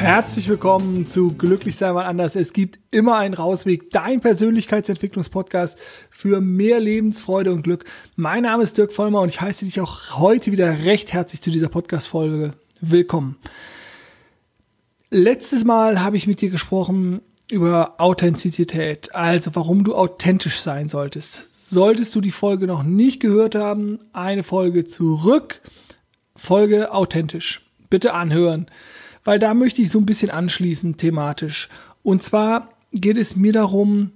Herzlich willkommen zu Glücklich sein mal anders. Es gibt immer einen Rausweg, dein Persönlichkeitsentwicklungspodcast für mehr Lebensfreude und Glück. Mein Name ist Dirk Vollmer und ich heiße dich auch heute wieder recht herzlich zu dieser Podcast-Folge willkommen. Letztes Mal habe ich mit dir gesprochen über Authentizität, also warum du authentisch sein solltest. Solltest du die Folge noch nicht gehört haben, eine Folge zurück, Folge authentisch. Bitte anhören weil da möchte ich so ein bisschen anschließen thematisch. Und zwar geht es mir darum,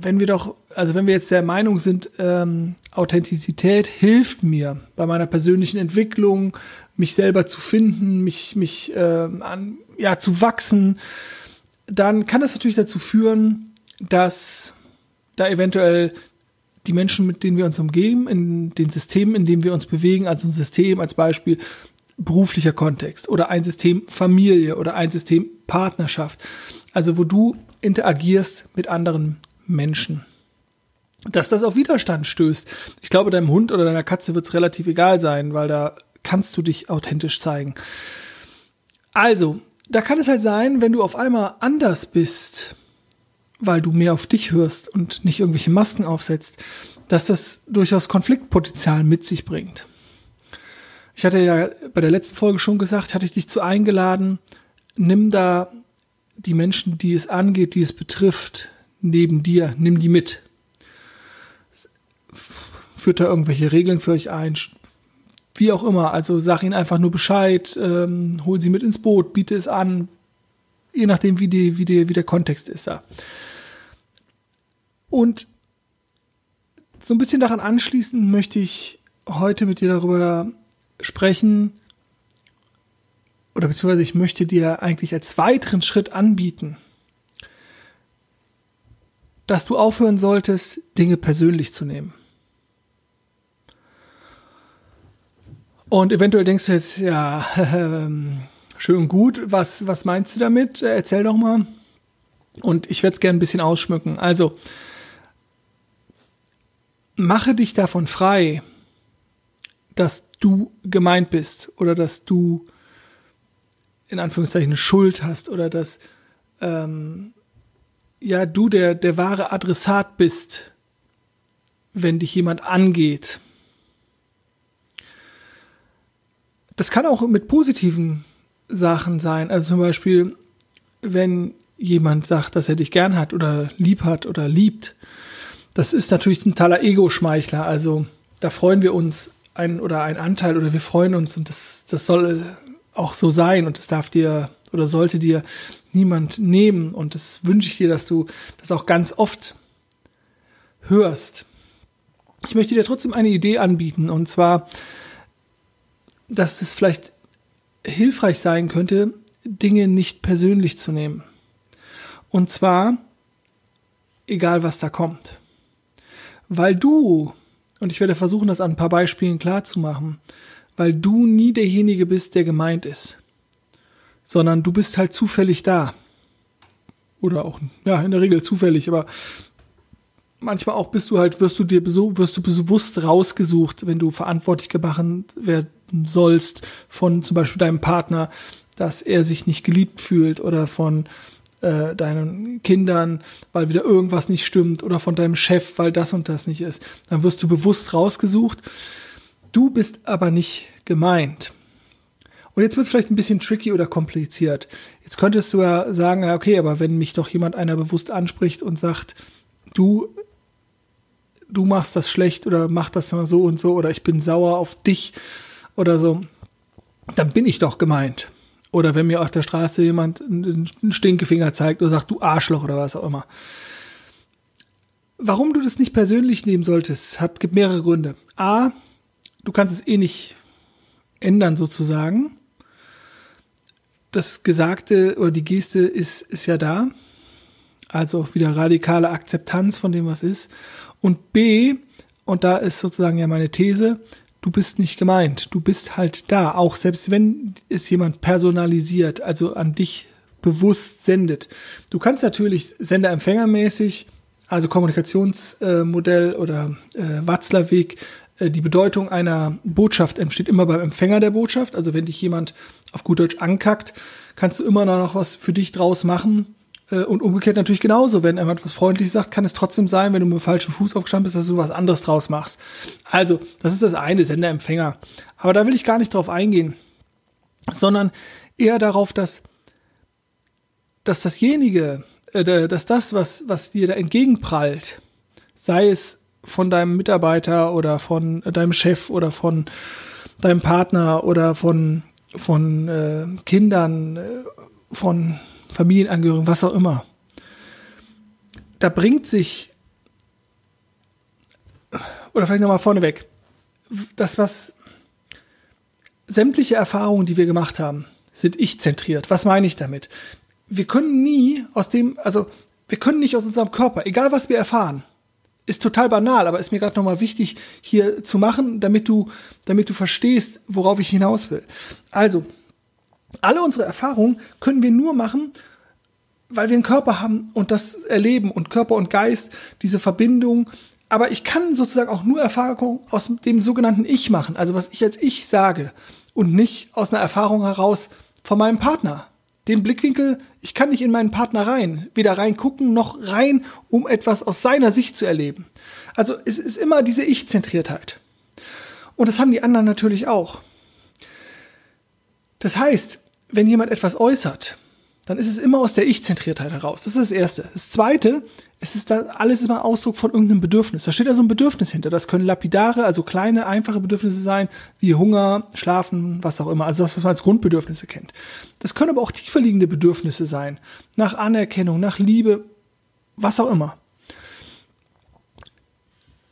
wenn wir doch, also wenn wir jetzt der Meinung sind, ähm, Authentizität hilft mir bei meiner persönlichen Entwicklung, mich selber zu finden, mich, mich ähm, an, ja, zu wachsen, dann kann das natürlich dazu führen, dass da eventuell die Menschen, mit denen wir uns umgeben, in den Systemen, in denen wir uns bewegen, also ein System als Beispiel, beruflicher Kontext oder ein System Familie oder ein System Partnerschaft. Also wo du interagierst mit anderen Menschen. Dass das auf Widerstand stößt. Ich glaube, deinem Hund oder deiner Katze wird es relativ egal sein, weil da kannst du dich authentisch zeigen. Also, da kann es halt sein, wenn du auf einmal anders bist, weil du mehr auf dich hörst und nicht irgendwelche Masken aufsetzt, dass das durchaus Konfliktpotenzial mit sich bringt. Ich hatte ja bei der letzten Folge schon gesagt, hatte ich dich zu eingeladen, nimm da die Menschen, die es angeht, die es betrifft, neben dir, nimm die mit. Führt da irgendwelche Regeln für euch ein, wie auch immer. Also sag ihnen einfach nur Bescheid, ähm, hol sie mit ins Boot, biete es an, je nachdem, wie, die, wie, die, wie der Kontext ist da. Und so ein bisschen daran anschließend möchte ich heute mit dir darüber sprechen, oder beziehungsweise ich möchte dir eigentlich als weiteren Schritt anbieten, dass du aufhören solltest, Dinge persönlich zu nehmen. Und eventuell denkst du jetzt, ja, schön und gut, was, was meinst du damit? Erzähl doch mal. Und ich werde es gerne ein bisschen ausschmücken. Also, mache dich davon frei, dass du gemeint bist oder dass du in Anführungszeichen Schuld hast oder dass ähm, ja du der, der wahre Adressat bist, wenn dich jemand angeht. Das kann auch mit positiven Sachen sein. Also zum Beispiel, wenn jemand sagt, dass er dich gern hat oder lieb hat oder liebt. Das ist natürlich ein totaler Ego-Schmeichler. Also da freuen wir uns ein oder ein Anteil oder wir freuen uns und das, das soll auch so sein und das darf dir oder sollte dir niemand nehmen und das wünsche ich dir, dass du das auch ganz oft hörst. Ich möchte dir trotzdem eine Idee anbieten und zwar, dass es vielleicht hilfreich sein könnte, Dinge nicht persönlich zu nehmen. Und zwar, egal was da kommt. Weil du und ich werde versuchen, das an ein paar Beispielen klar zu machen, weil du nie derjenige bist, der gemeint ist, sondern du bist halt zufällig da. Oder auch, ja, in der Regel zufällig, aber manchmal auch bist du halt, wirst du dir wirst du bewusst rausgesucht, wenn du verantwortlich gemacht werden sollst von zum Beispiel deinem Partner, dass er sich nicht geliebt fühlt oder von äh, deinen Kindern, weil wieder irgendwas nicht stimmt oder von deinem Chef, weil das und das nicht ist. Dann wirst du bewusst rausgesucht. Du bist aber nicht gemeint. Und jetzt wird es vielleicht ein bisschen tricky oder kompliziert. Jetzt könntest du ja sagen, okay, aber wenn mich doch jemand einer bewusst anspricht und sagt, du, du machst das schlecht oder mach das mal so und so oder ich bin sauer auf dich oder so, dann bin ich doch gemeint. Oder wenn mir auf der Straße jemand einen Stinkefinger zeigt oder sagt, du Arschloch oder was auch immer. Warum du das nicht persönlich nehmen solltest, hat, gibt mehrere Gründe. A, du kannst es eh nicht ändern sozusagen. Das Gesagte oder die Geste ist, ist ja da. Also wieder radikale Akzeptanz von dem, was ist. Und B, und da ist sozusagen ja meine These, du bist nicht gemeint. Du bist halt da. Auch selbst wenn es jemand personalisiert, also an dich bewusst sendet. Du kannst natürlich Sender-Empfänger-mäßig, also Kommunikationsmodell äh, oder äh, Watzlawick, äh, die Bedeutung einer Botschaft entsteht immer beim Empfänger der Botschaft. Also wenn dich jemand auf gut Deutsch ankackt, kannst du immer noch was für dich draus machen. Äh, und umgekehrt natürlich genauso. Wenn jemand was freundlich sagt, kann es trotzdem sein, wenn du mit dem falschen Fuß aufgestanden bist, dass du was anderes draus machst. Also, das ist das eine, Sender-Empfänger. Aber da will ich gar nicht drauf eingehen, sondern eher darauf, dass, dass dasjenige, äh, dass das, was, was dir da entgegenprallt, sei es von deinem Mitarbeiter oder von deinem Chef oder von deinem Partner oder von, von äh, Kindern, äh, von Familienangehörigen, was auch immer. Da bringt sich, oder vielleicht nochmal vorneweg, das, was sämtliche Erfahrungen, die wir gemacht haben, sind ich-zentriert. Was meine ich damit? Wir können nie aus dem, also wir können nicht aus unserem Körper, egal was wir erfahren, ist total banal, aber ist mir gerade nochmal wichtig hier zu machen, damit du, damit du verstehst, worauf ich hinaus will. Also, alle unsere Erfahrungen können wir nur machen, weil wir einen Körper haben und das erleben und Körper und Geist, diese Verbindung. Aber ich kann sozusagen auch nur Erfahrungen aus dem sogenannten Ich machen, also was ich als Ich sage und nicht aus einer Erfahrung heraus von meinem Partner den Blickwinkel, ich kann nicht in meinen Partner rein, weder reingucken noch rein, um etwas aus seiner Sicht zu erleben. Also es ist immer diese Ich-Zentriertheit. Und das haben die anderen natürlich auch. Das heißt, wenn jemand etwas äußert, dann ist es immer aus der Ich-Zentriertheit heraus. Das ist das Erste. Das Zweite, es ist da alles immer Ausdruck von irgendeinem Bedürfnis. Da steht also ein Bedürfnis hinter. Das können lapidare, also kleine, einfache Bedürfnisse sein, wie Hunger, Schlafen, was auch immer. Also das, was man als Grundbedürfnisse kennt. Das können aber auch tiefer liegende Bedürfnisse sein. Nach Anerkennung, nach Liebe, was auch immer.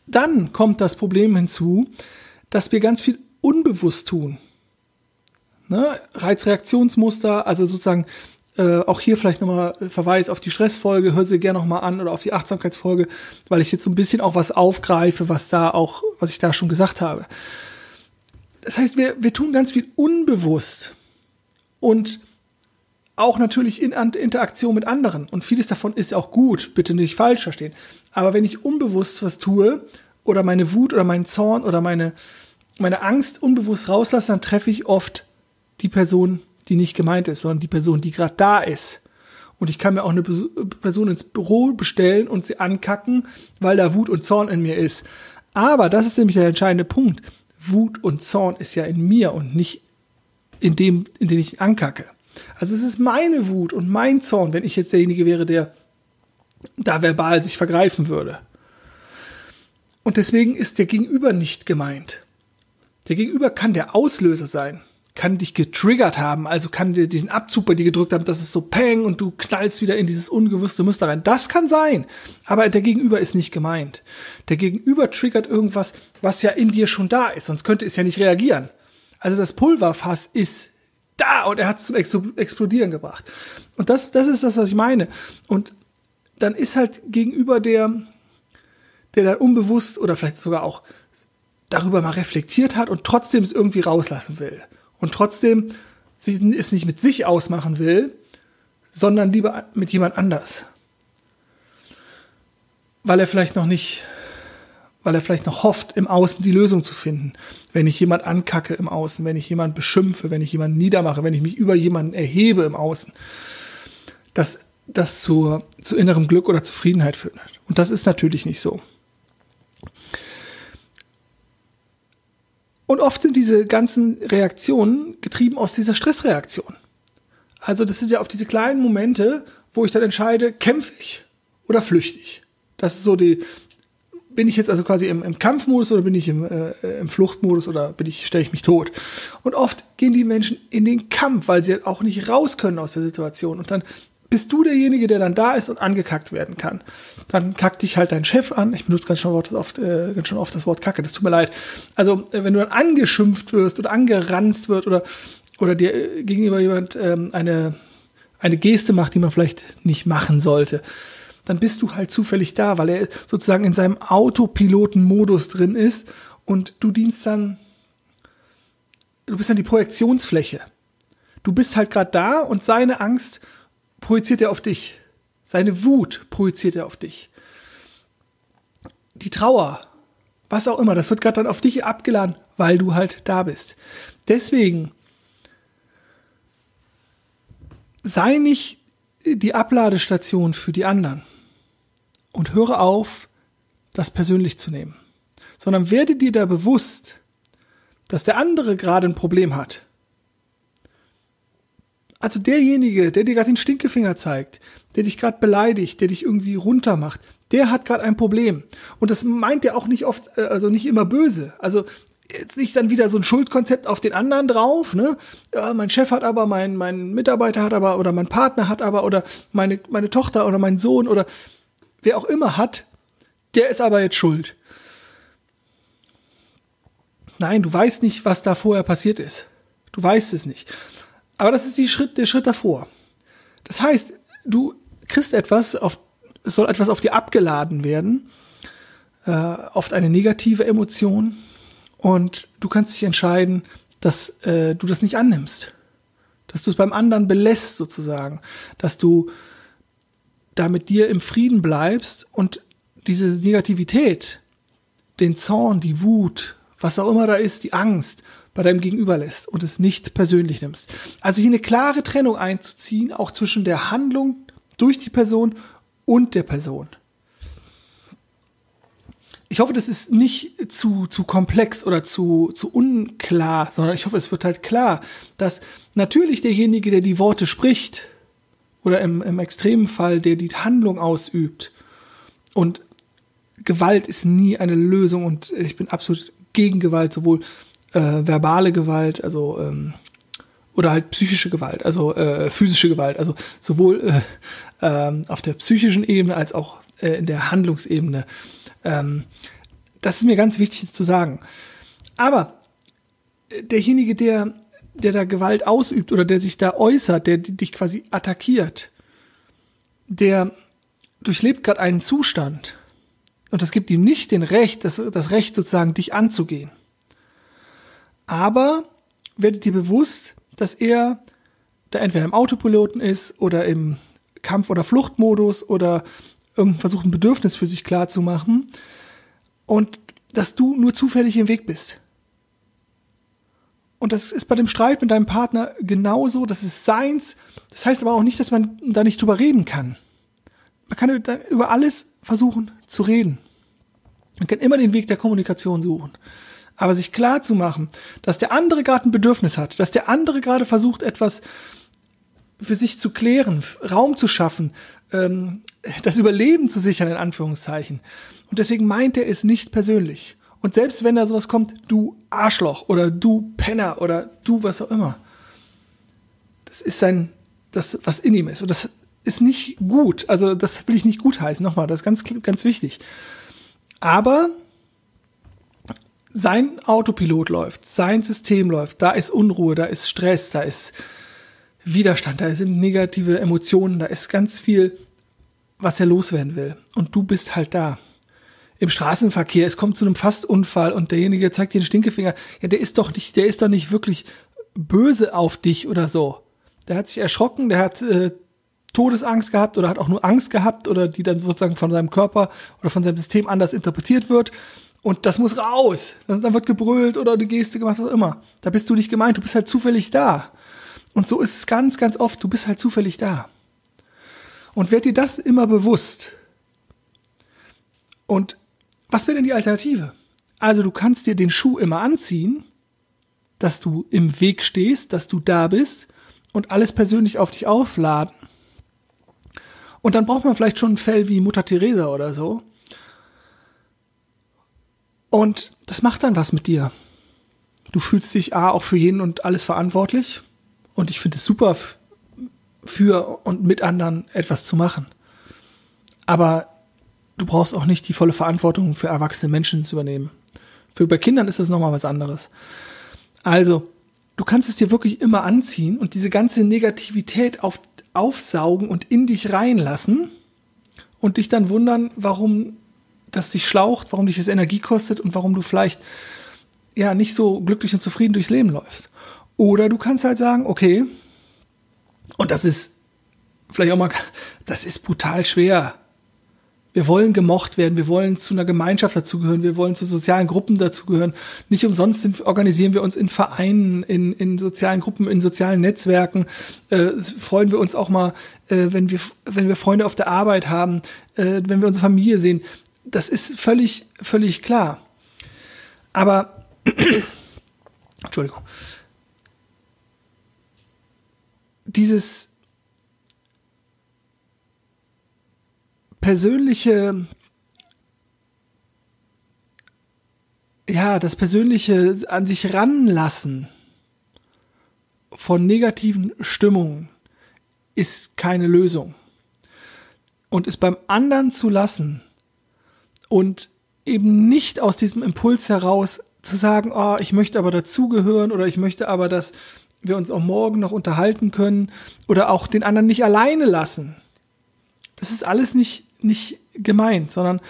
Dann kommt das Problem hinzu, dass wir ganz viel unbewusst tun. Ne? Reizreaktionsmuster, also sozusagen äh, auch hier vielleicht nochmal Verweis auf die Stressfolge, hör sie gerne nochmal an oder auf die Achtsamkeitsfolge, weil ich jetzt so ein bisschen auch was aufgreife, was da auch, was ich da schon gesagt habe. Das heißt, wir, wir tun ganz viel unbewusst und auch natürlich in Interaktion mit anderen. Und vieles davon ist auch gut, bitte nicht falsch verstehen. Aber wenn ich unbewusst was tue oder meine Wut oder meinen Zorn oder meine, meine Angst unbewusst rauslasse, dann treffe ich oft die Person die nicht gemeint ist, sondern die Person, die gerade da ist. Und ich kann mir auch eine Person ins Büro bestellen und sie ankacken, weil da Wut und Zorn in mir ist. Aber das ist nämlich der entscheidende Punkt. Wut und Zorn ist ja in mir und nicht in dem, in den ich ankacke. Also es ist meine Wut und mein Zorn, wenn ich jetzt derjenige wäre, der da verbal sich vergreifen würde. Und deswegen ist der Gegenüber nicht gemeint. Der Gegenüber kann der Auslöser sein kann dich getriggert haben, also kann dir diesen Abzug bei dir gedrückt haben, dass es so peng und du knallst wieder in dieses ungewusste Muster rein. Das kann sein, aber der Gegenüber ist nicht gemeint. Der Gegenüber triggert irgendwas, was ja in dir schon da ist, sonst könnte es ja nicht reagieren. Also das Pulverfass ist da und er hat es zum Explodieren gebracht. Und das, das ist das, was ich meine. Und dann ist halt gegenüber der, der dann unbewusst oder vielleicht sogar auch darüber mal reflektiert hat und trotzdem es irgendwie rauslassen will und trotzdem es nicht mit sich ausmachen will, sondern lieber mit jemand anders. Weil er vielleicht noch nicht, weil er vielleicht noch hofft, im Außen die Lösung zu finden. Wenn ich jemand ankacke im Außen, wenn ich jemand beschimpfe, wenn ich jemanden niedermache, wenn ich mich über jemanden erhebe im Außen, dass das zu, zu innerem Glück oder Zufriedenheit führt. Und das ist natürlich nicht so. Und oft sind diese ganzen Reaktionen getrieben aus dieser Stressreaktion. Also das sind ja auf diese kleinen Momente, wo ich dann entscheide, kämpfe ich oder flüchte ich. Das ist so die, bin ich jetzt also quasi im, im Kampfmodus oder bin ich im, äh, im Fluchtmodus oder bin ich, stelle ich mich tot? Und oft gehen die Menschen in den Kampf, weil sie halt auch nicht raus können aus der Situation. Und dann bist du derjenige, der dann da ist und angekackt werden kann. Dann kackt dich halt dein Chef an. Ich benutze ganz schon oft, äh, oft das Wort Kacke, das tut mir leid. Also, äh, wenn du dann angeschimpft wirst oder angeranzt wird oder, oder dir äh, gegenüber jemand ähm, eine, eine Geste macht, die man vielleicht nicht machen sollte, dann bist du halt zufällig da, weil er sozusagen in seinem Autopiloten-Modus drin ist und du dienst dann, du bist dann die Projektionsfläche. Du bist halt gerade da und seine Angst projiziert er auf dich. Seine Wut projiziert er auf dich. Die Trauer, was auch immer. Das wird gerade dann auf dich abgeladen, weil du halt da bist. Deswegen sei nicht die Abladestation für die anderen und höre auf, das persönlich zu nehmen, sondern werde dir da bewusst, dass der andere gerade ein Problem hat. Also derjenige, der dir gerade den Stinkefinger zeigt, der dich gerade beleidigt, der dich irgendwie runtermacht, der hat gerade ein Problem. Und das meint er auch nicht oft, äh, also nicht immer böse. Also jetzt nicht dann wieder so ein Schuldkonzept auf den anderen drauf, ne? Ja, mein Chef hat aber, mein, mein Mitarbeiter hat aber, oder mein Partner hat aber, oder meine, meine Tochter oder mein Sohn oder wer auch immer hat, der ist aber jetzt schuld. Nein, du weißt nicht, was da vorher passiert ist. Du weißt es nicht. Aber das ist die Schritt, der Schritt davor. Das heißt, du kriegst etwas, auf, es soll etwas auf dir abgeladen werden, äh, oft eine negative Emotion, und du kannst dich entscheiden, dass äh, du das nicht annimmst, dass du es beim anderen belässt sozusagen, dass du da mit dir im Frieden bleibst und diese Negativität, den Zorn, die Wut, was auch immer da ist, die Angst bei deinem Gegenüber lässt und es nicht persönlich nimmst. Also hier eine klare Trennung einzuziehen, auch zwischen der Handlung durch die Person und der Person. Ich hoffe, das ist nicht zu, zu komplex oder zu, zu unklar, sondern ich hoffe, es wird halt klar, dass natürlich derjenige, der die Worte spricht, oder im, im extremen Fall, der die Handlung ausübt, und Gewalt ist nie eine Lösung und ich bin absolut gegen Gewalt, sowohl äh, verbale Gewalt, also ähm, oder halt psychische Gewalt, also äh, physische Gewalt, also sowohl äh, äh, auf der psychischen Ebene als auch äh, in der Handlungsebene. Ähm, das ist mir ganz wichtig zu sagen. Aber äh, derjenige, der, der da Gewalt ausübt oder der sich da äußert, der dich quasi attackiert, der durchlebt gerade einen Zustand und das gibt ihm nicht den Recht, das, das Recht sozusagen, dich anzugehen. Aber werdet dir bewusst, dass er da entweder im Autopiloten ist oder im Kampf- oder Fluchtmodus oder irgend versucht, ein Bedürfnis für sich klar zu machen und dass du nur zufällig im Weg bist. Und das ist bei dem Streit mit deinem Partner genauso, das ist seins. Das heißt aber auch nicht, dass man da nicht drüber reden kann. Man kann über alles versuchen zu reden. Man kann immer den Weg der Kommunikation suchen. Aber sich klar zu machen, dass der andere gerade ein Bedürfnis hat, dass der andere gerade versucht, etwas für sich zu klären, Raum zu schaffen, ähm, das Überleben zu sichern, in Anführungszeichen. Und deswegen meint er es nicht persönlich. Und selbst wenn da sowas kommt, du Arschloch oder du Penner oder du was auch immer, das ist sein, das, was in ihm ist. Und das ist nicht gut. Also das will ich nicht gut heißen. Nochmal, das ist ganz, ganz wichtig. Aber sein Autopilot läuft, sein System läuft, da ist Unruhe, da ist Stress, da ist Widerstand, da sind negative Emotionen, da ist ganz viel, was er loswerden will. Und du bist halt da. Im Straßenverkehr, es kommt zu einem Fastunfall und derjenige zeigt dir den Stinkefinger. Ja, der ist doch nicht, der ist doch nicht wirklich böse auf dich oder so. Der hat sich erschrocken, der hat äh, Todesangst gehabt oder hat auch nur Angst gehabt oder die dann sozusagen von seinem Körper oder von seinem System anders interpretiert wird. Und das muss raus. Dann wird gebrüllt oder die Geste gemacht, was auch immer. Da bist du nicht gemeint, du bist halt zufällig da. Und so ist es ganz, ganz oft, du bist halt zufällig da. Und werd dir das immer bewusst. Und was wäre denn die Alternative? Also du kannst dir den Schuh immer anziehen, dass du im Weg stehst, dass du da bist und alles persönlich auf dich aufladen. Und dann braucht man vielleicht schon ein Fell wie Mutter Teresa oder so. Und das macht dann was mit dir. Du fühlst dich A auch für jeden und alles verantwortlich. Und ich finde es super, für und mit anderen etwas zu machen. Aber du brauchst auch nicht die volle Verantwortung für erwachsene Menschen zu übernehmen. Für bei Kindern ist das nochmal was anderes. Also, du kannst es dir wirklich immer anziehen und diese ganze Negativität auf, aufsaugen und in dich reinlassen und dich dann wundern, warum das dich schlaucht, warum dich das Energie kostet und warum du vielleicht ja nicht so glücklich und zufrieden durchs Leben läufst. Oder du kannst halt sagen, okay, und das ist vielleicht auch mal, das ist brutal schwer. Wir wollen gemocht werden, wir wollen zu einer Gemeinschaft dazugehören, wir wollen zu sozialen Gruppen dazugehören. Nicht umsonst sind, organisieren wir uns in Vereinen, in, in sozialen Gruppen, in sozialen Netzwerken. Äh, freuen wir uns auch mal, äh, wenn, wir, wenn wir Freunde auf der Arbeit haben, äh, wenn wir unsere Familie sehen. Das ist völlig, völlig klar. Aber, Entschuldigung, dieses persönliche, ja, das persönliche an sich ranlassen von negativen Stimmungen ist keine Lösung. Und es beim anderen zu lassen und eben nicht aus diesem Impuls heraus zu sagen, oh, ich möchte aber dazugehören oder ich möchte aber, dass wir uns auch morgen noch unterhalten können oder auch den anderen nicht alleine lassen. Das ist alles nicht nicht gemeint, sondern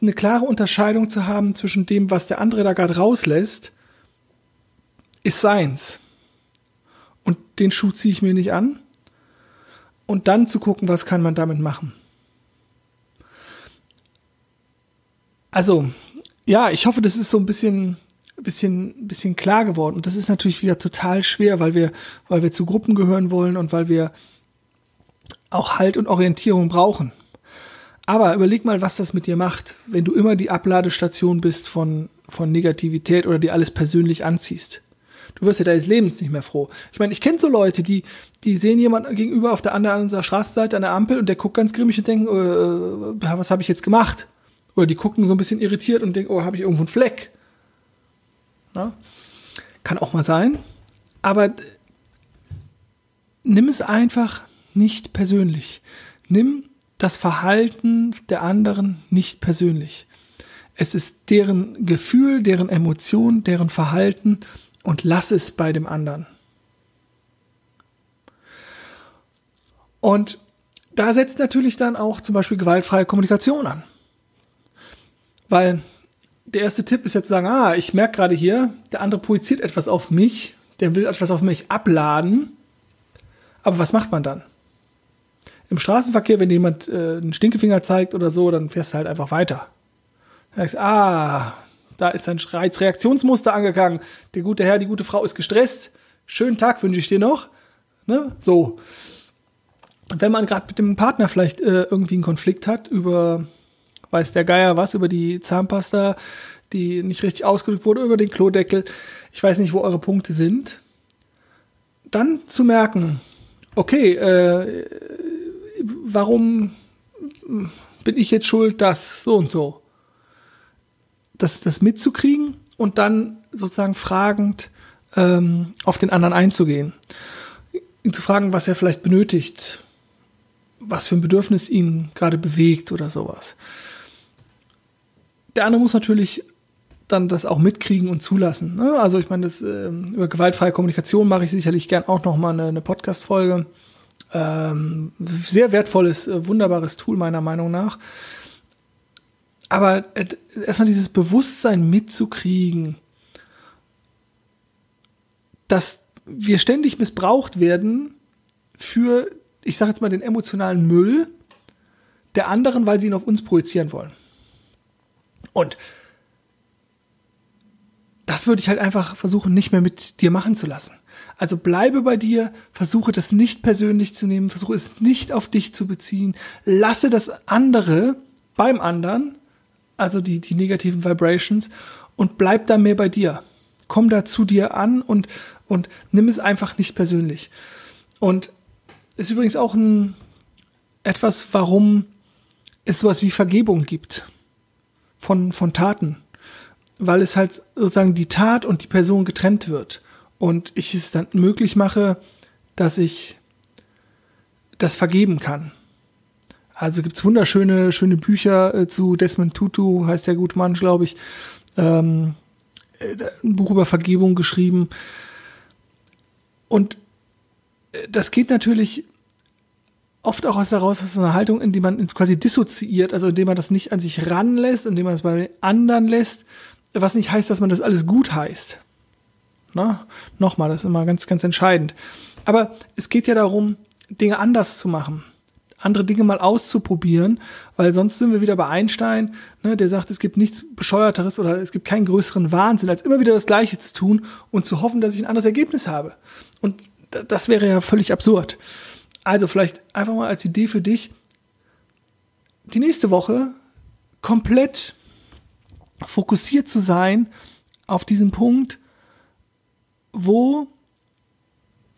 eine klare Unterscheidung zu haben zwischen dem, was der andere da gerade rauslässt, ist seins. Und den Schuh ziehe ich mir nicht an. Und dann zu gucken, was kann man damit machen. Also, ja, ich hoffe, das ist so ein bisschen, bisschen, bisschen klar geworden. Und das ist natürlich wieder total schwer, weil wir, weil wir zu Gruppen gehören wollen und weil wir auch Halt und Orientierung brauchen. Aber überleg mal, was das mit dir macht, wenn du immer die Abladestation bist von, von Negativität oder dir alles persönlich anziehst. Du wirst ja deines Lebens nicht mehr froh. Ich meine, ich kenne so Leute, die, die sehen jemanden gegenüber auf der anderen Straßenseite an der Ampel und der guckt ganz grimmig und denkt, äh, äh was habe ich jetzt gemacht? Oder die gucken so ein bisschen irritiert und denken, oh, habe ich irgendwo einen Fleck? Na? Kann auch mal sein. Aber nimm es einfach nicht persönlich. Nimm das Verhalten der anderen nicht persönlich. Es ist deren Gefühl, deren Emotion, deren Verhalten und lass es bei dem anderen. Und da setzt natürlich dann auch zum Beispiel gewaltfreie Kommunikation an. Weil der erste Tipp ist jetzt zu sagen, ah, ich merke gerade hier, der andere projiziert etwas auf mich, der will etwas auf mich abladen. Aber was macht man dann? im Straßenverkehr, wenn jemand äh, einen Stinkefinger zeigt oder so, dann fährst du halt einfach weiter. Dann sagst, ah, da ist ein Reizreaktionsmuster angegangen. Der gute Herr, die gute Frau ist gestresst. Schönen Tag wünsche ich dir noch. Ne? So. Wenn man gerade mit dem Partner vielleicht äh, irgendwie einen Konflikt hat über, weiß der Geier was, über die Zahnpasta, die nicht richtig ausgedrückt wurde, über den Klodeckel, ich weiß nicht, wo eure Punkte sind, dann zu merken, okay, äh, warum bin ich jetzt schuld, das so und so. Das, das mitzukriegen und dann sozusagen fragend ähm, auf den anderen einzugehen. Ihn zu fragen, was er vielleicht benötigt, was für ein Bedürfnis ihn gerade bewegt oder sowas. Der andere muss natürlich dann das auch mitkriegen und zulassen. Ne? Also ich meine, das, äh, über gewaltfreie Kommunikation mache ich sicherlich gern auch noch mal eine, eine Podcast-Folge. Ähm, sehr wertvolles, äh, wunderbares Tool meiner Meinung nach. Aber äh, erstmal dieses Bewusstsein mitzukriegen, dass wir ständig missbraucht werden für, ich sage jetzt mal, den emotionalen Müll der anderen, weil sie ihn auf uns projizieren wollen. Und das würde ich halt einfach versuchen, nicht mehr mit dir machen zu lassen. Also bleibe bei dir, versuche das nicht persönlich zu nehmen, versuche es nicht auf dich zu beziehen, lasse das andere beim anderen, also die, die negativen Vibrations, und bleib da mehr bei dir. Komm da zu dir an und, und nimm es einfach nicht persönlich. Und ist übrigens auch ein, etwas, warum es sowas wie Vergebung gibt von, von Taten. Weil es halt sozusagen die Tat und die Person getrennt wird und ich es dann möglich mache, dass ich das vergeben kann. Also gibt's wunderschöne schöne Bücher äh, zu Desmond Tutu, heißt der gute Mann, glaube ich. Ähm, äh, ein Buch über Vergebung geschrieben. Und äh, das geht natürlich oft auch aus daraus aus einer Haltung, in die man quasi dissoziiert, also indem man das nicht an sich ranlässt, indem man es bei anderen lässt, was nicht heißt, dass man das alles gut heißt. Ne? Nochmal, das ist immer ganz, ganz entscheidend. Aber es geht ja darum, Dinge anders zu machen, andere Dinge mal auszuprobieren, weil sonst sind wir wieder bei Einstein, ne, der sagt, es gibt nichts bescheuerteres oder es gibt keinen größeren Wahnsinn, als immer wieder das Gleiche zu tun und zu hoffen, dass ich ein anderes Ergebnis habe. Und das wäre ja völlig absurd. Also vielleicht einfach mal als Idee für dich, die nächste Woche komplett fokussiert zu sein auf diesen Punkt, wo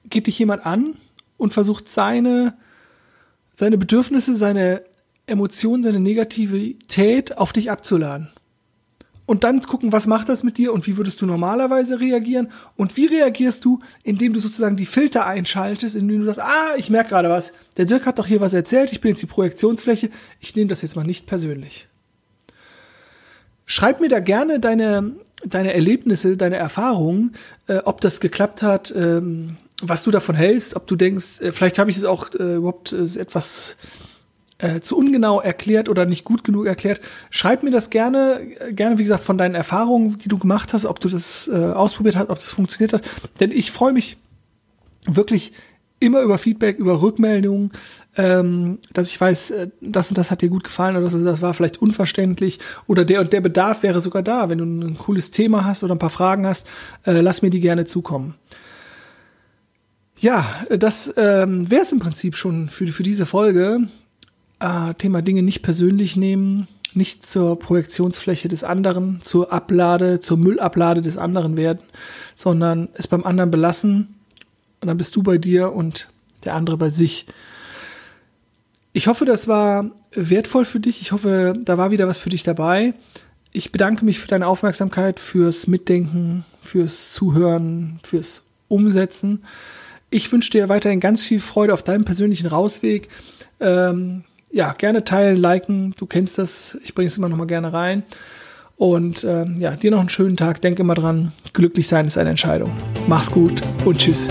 geht dich jemand an und versucht seine, seine Bedürfnisse, seine Emotionen, seine Negativität auf dich abzuladen. Und dann gucken, was macht das mit dir und wie würdest du normalerweise reagieren? Und wie reagierst du, indem du sozusagen die Filter einschaltest, indem du sagst, ah, ich merke gerade was, der Dirk hat doch hier was erzählt, ich bin jetzt die Projektionsfläche, ich nehme das jetzt mal nicht persönlich. Schreib mir da gerne deine, deine Erlebnisse, deine Erfahrungen, äh, ob das geklappt hat, ähm, was du davon hältst, ob du denkst, äh, vielleicht habe ich es auch äh, überhaupt äh, etwas äh, zu ungenau erklärt oder nicht gut genug erklärt. Schreib mir das gerne, äh, gerne wie gesagt von deinen Erfahrungen, die du gemacht hast, ob du das äh, ausprobiert hast, ob das funktioniert hat. Denn ich freue mich wirklich immer über Feedback, über Rückmeldungen, ähm, dass ich weiß, äh, das und das hat dir gut gefallen oder das, das war vielleicht unverständlich oder der und der Bedarf wäre sogar da. Wenn du ein cooles Thema hast oder ein paar Fragen hast, äh, lass mir die gerne zukommen. Ja, das ähm, wäre es im Prinzip schon für, für diese Folge. Äh, Thema Dinge nicht persönlich nehmen, nicht zur Projektionsfläche des anderen, zur Ablade, zur Müllablade des anderen werden, sondern es beim anderen belassen. Und dann bist du bei dir und der andere bei sich. Ich hoffe, das war wertvoll für dich. Ich hoffe, da war wieder was für dich dabei. Ich bedanke mich für deine Aufmerksamkeit, fürs Mitdenken, fürs Zuhören, fürs Umsetzen. Ich wünsche dir weiterhin ganz viel Freude auf deinem persönlichen Rausweg. Ähm, ja, gerne teilen, liken. Du kennst das. Ich bringe es immer noch mal gerne rein. Und ähm, ja, dir noch einen schönen Tag. Denke immer dran, glücklich sein ist eine Entscheidung. Mach's gut und tschüss.